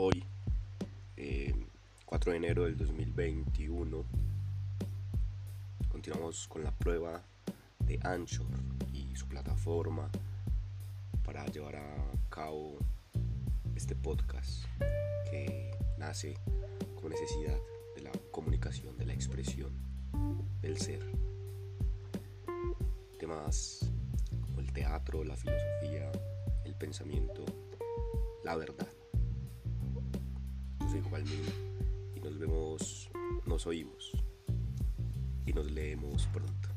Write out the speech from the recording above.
hoy, 4 eh, de enero del 2021, continuamos con la prueba de Anchor y su plataforma para llevar a cabo este podcast que nace como necesidad de la comunicación, de la expresión, del ser. Temas como el teatro, la filosofía, el pensamiento, la verdad soy Juan y nos vemos, nos oímos y nos leemos pronto.